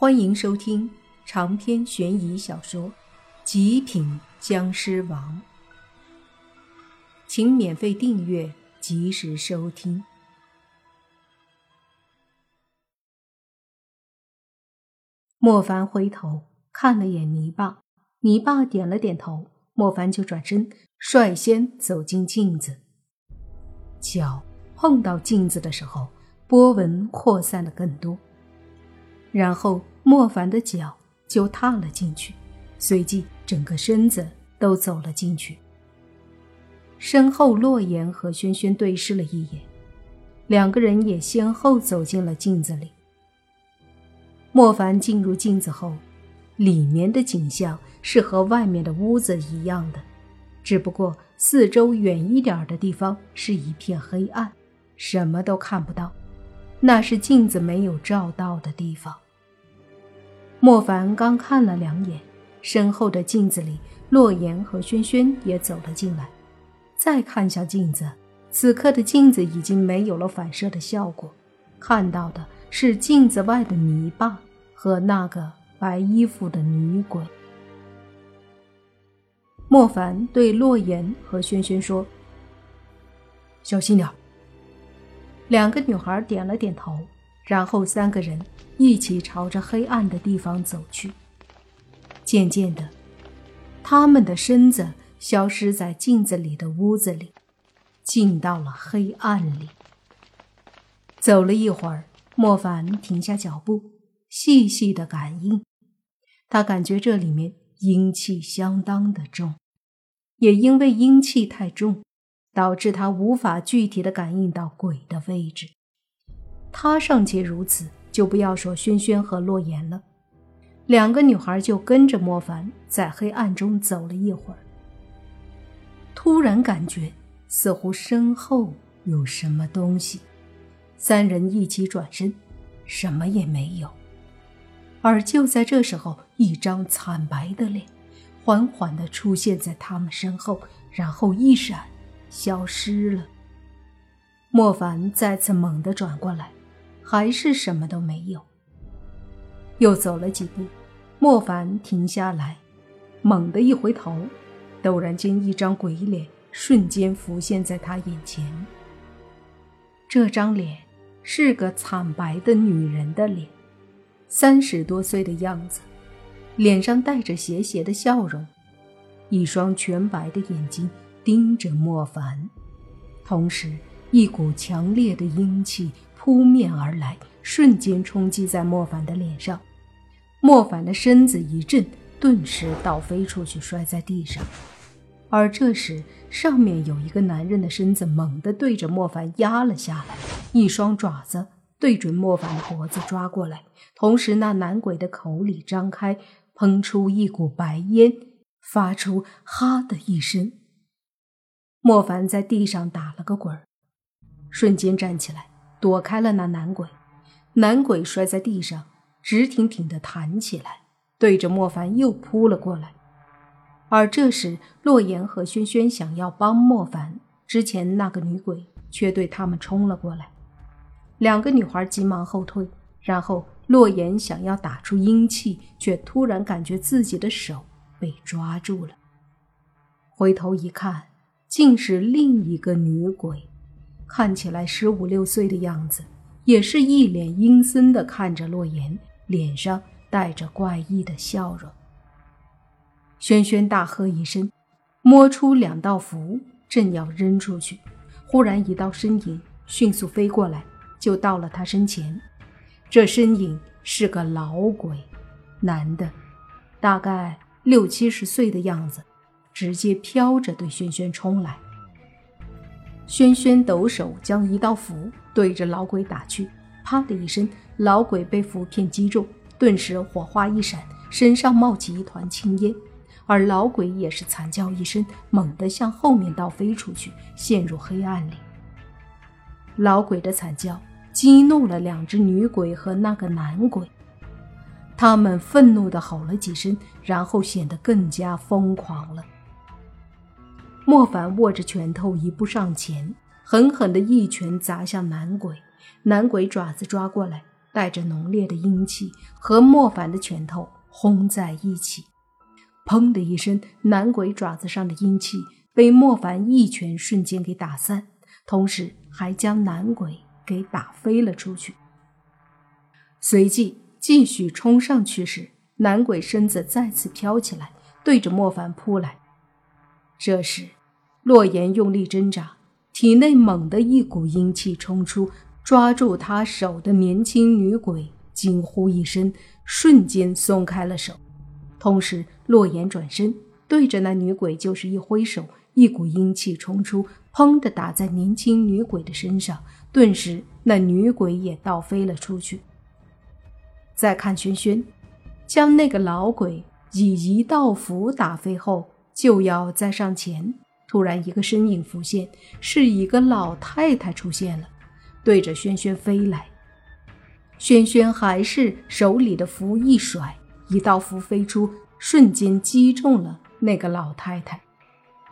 欢迎收听长篇悬疑小说《极品僵尸王》，请免费订阅，及时收听。莫凡回头看了眼泥巴，泥巴点了点头，莫凡就转身，率先走进镜子。脚碰到镜子的时候，波纹扩散的更多。然后莫凡的脚就踏了进去，随即整个身子都走了进去。身后，洛言和轩轩对视了一眼，两个人也先后走进了镜子里。莫凡进入镜子后，里面的景象是和外面的屋子一样的，只不过四周远一点的地方是一片黑暗，什么都看不到。那是镜子没有照到的地方。莫凡刚看了两眼，身后的镜子里，洛言和轩轩也走了进来。再看向镜子，此刻的镜子已经没有了反射的效果，看到的是镜子外的泥巴和那个白衣服的女鬼。莫凡对洛言和轩轩说：“小心点。”两个女孩点了点头，然后三个人一起朝着黑暗的地方走去。渐渐的，他们的身子消失在镜子里的屋子里，进到了黑暗里。走了一会儿，莫凡停下脚步，细细的感应，他感觉这里面阴气相当的重，也因为阴气太重。导致他无法具体的感应到鬼的位置。他尚且如此，就不要说轩轩和洛言了。两个女孩就跟着莫凡在黑暗中走了一会儿，突然感觉似乎身后有什么东西。三人一起转身，什么也没有。而就在这时候，一张惨白的脸缓缓地出现在他们身后，然后一闪。消失了。莫凡再次猛地转过来，还是什么都没有。又走了几步，莫凡停下来，猛地一回头，陡然间一张鬼脸瞬间浮现在他眼前。这张脸是个惨白的女人的脸，三十多岁的样子，脸上带着邪邪的笑容，一双全白的眼睛。盯着莫凡，同时一股强烈的阴气扑面而来，瞬间冲击在莫凡的脸上。莫凡的身子一震，顿时倒飞出去，摔在地上。而这时，上面有一个男人的身子猛地对着莫凡压了下来，一双爪子对准莫凡的脖子抓过来，同时那男鬼的口里张开，喷出一股白烟，发出“哈”的一声。莫凡在地上打了个滚儿，瞬间站起来，躲开了那男鬼。男鬼摔在地上，直挺挺地弹起来，对着莫凡又扑了过来。而这时，洛言和轩轩想要帮莫凡，之前那个女鬼却对他们冲了过来。两个女孩急忙后退，然后洛言想要打出阴气，却突然感觉自己的手被抓住了，回头一看。竟是另一个女鬼，看起来十五六岁的样子，也是一脸阴森的看着洛言，脸上带着怪异的笑容。轩轩大喝一声，摸出两道符，正要扔出去，忽然一道身影迅速飞过来，就到了他身前。这身影是个老鬼，男的，大概六七十岁的样子。直接飘着对轩轩冲来，轩轩抖手将一道符对着老鬼打去，啪的一声，老鬼被符片击中，顿时火花一闪，身上冒起一团青烟，而老鬼也是惨叫一声，猛地向后面倒飞出去，陷入黑暗里。老鬼的惨叫激怒了两只女鬼和那个男鬼，他们愤怒地吼了几声，然后显得更加疯狂了。莫凡握着拳头，一步上前，狠狠的一拳砸向男鬼。男鬼爪子抓过来，带着浓烈的阴气和莫凡的拳头轰在一起。砰的一声，男鬼爪子上的阴气被莫凡一拳瞬间给打散，同时还将男鬼给打飞了出去。随即继续冲上去时，男鬼身子再次飘起来，对着莫凡扑来。这时，洛言用力挣扎，体内猛地一股阴气冲出，抓住他手的年轻女鬼惊呼一声，瞬间松开了手。同时，洛言转身对着那女鬼就是一挥手，一股阴气冲出，砰的打在年轻女鬼的身上，顿时那女鬼也倒飞了出去。再看轩轩，将那个老鬼以一道符打飞后，就要再上前，突然一个身影浮现，是一个老太太出现了，对着轩轩飞来。轩轩还是手里的符一甩。一道符飞出，瞬间击中了那个老太太，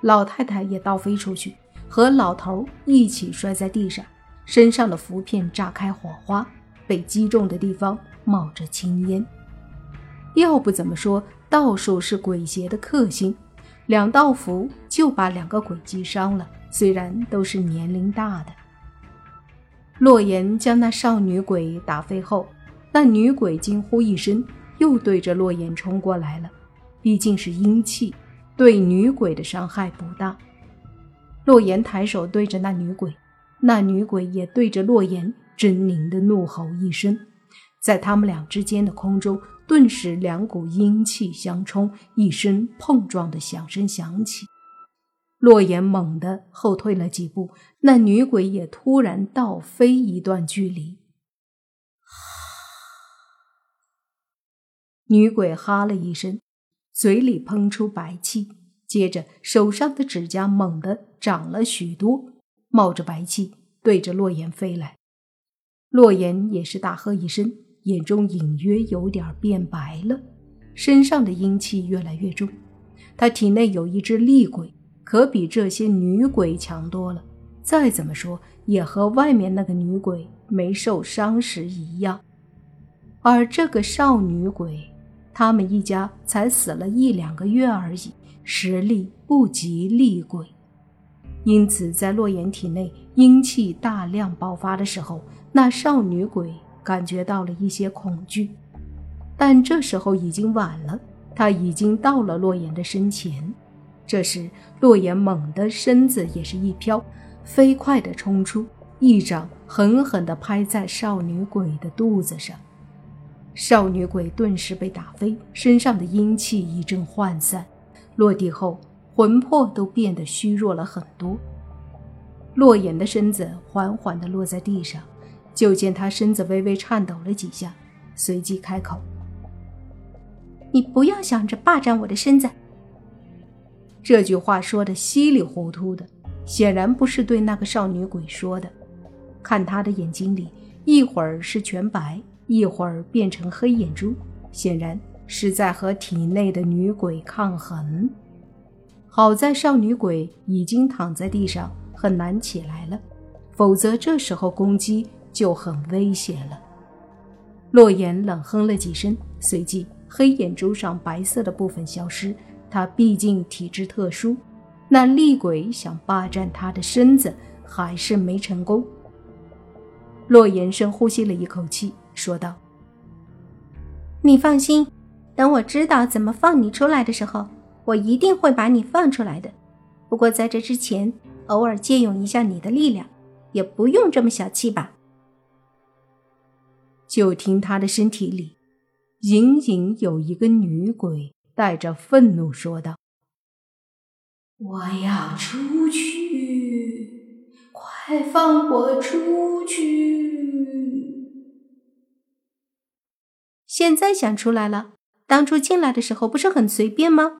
老太太也倒飞出去，和老头一起摔在地上，身上的符片炸开火花，被击中的地方冒着青烟。要不怎么说道术是鬼邪的克星？两道符就把两个鬼击伤了，虽然都是年龄大的。洛言将那少女鬼打飞后，那女鬼惊呼一声。又对着洛言冲过来了，毕竟是阴气，对女鬼的伤害不大。洛言抬手对着那女鬼，那女鬼也对着洛言狰狞的怒吼一声，在他们俩之间的空中，顿时两股阴气相冲，一声碰撞的响声响起。洛言猛地后退了几步，那女鬼也突然倒飞一段距离。女鬼哈了一声，嘴里喷出白气，接着手上的指甲猛地长了许多，冒着白气对着洛言飞来。洛言也是大喝一声，眼中隐约有点变白了，身上的阴气越来越重。他体内有一只厉鬼，可比这些女鬼强多了。再怎么说，也和外面那个女鬼没受伤时一样。而这个少女鬼。他们一家才死了一两个月而已，实力不及厉鬼，因此在洛言体内阴气大量爆发的时候，那少女鬼感觉到了一些恐惧。但这时候已经晚了，他已经到了洛言的身前。这时，洛言猛地身子也是一飘，飞快地冲出，一掌狠狠地拍在少女鬼的肚子上。少女鬼顿时被打飞，身上的阴气一阵涣散，落地后魂魄都变得虚弱了很多。洛言的身子缓缓地落在地上，就见他身子微微颤抖了几下，随即开口：“你不要想着霸占我的身子。”这句话说的稀里糊涂的，显然不是对那个少女鬼说的。看他的眼睛里，一会儿是全白。一会儿变成黑眼珠，显然是在和体内的女鬼抗衡。好在少女鬼已经躺在地上，很难起来了，否则这时候攻击就很危险了。洛言冷哼了几声，随即黑眼珠上白色的部分消失。他毕竟体质特殊，那厉鬼想霸占他的身子，还是没成功。洛言深呼吸了一口气。说道：“你放心，等我知道怎么放你出来的时候，我一定会把你放出来的。不过在这之前，偶尔借用一下你的力量，也不用这么小气吧。”就听他的身体里，隐隐有一个女鬼带着愤怒说道：“我要出去，快放我出去！”现在想出来了，当初进来的时候不是很随便吗？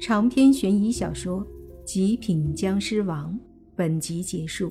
长篇悬疑小说《极品僵尸王》本集结束，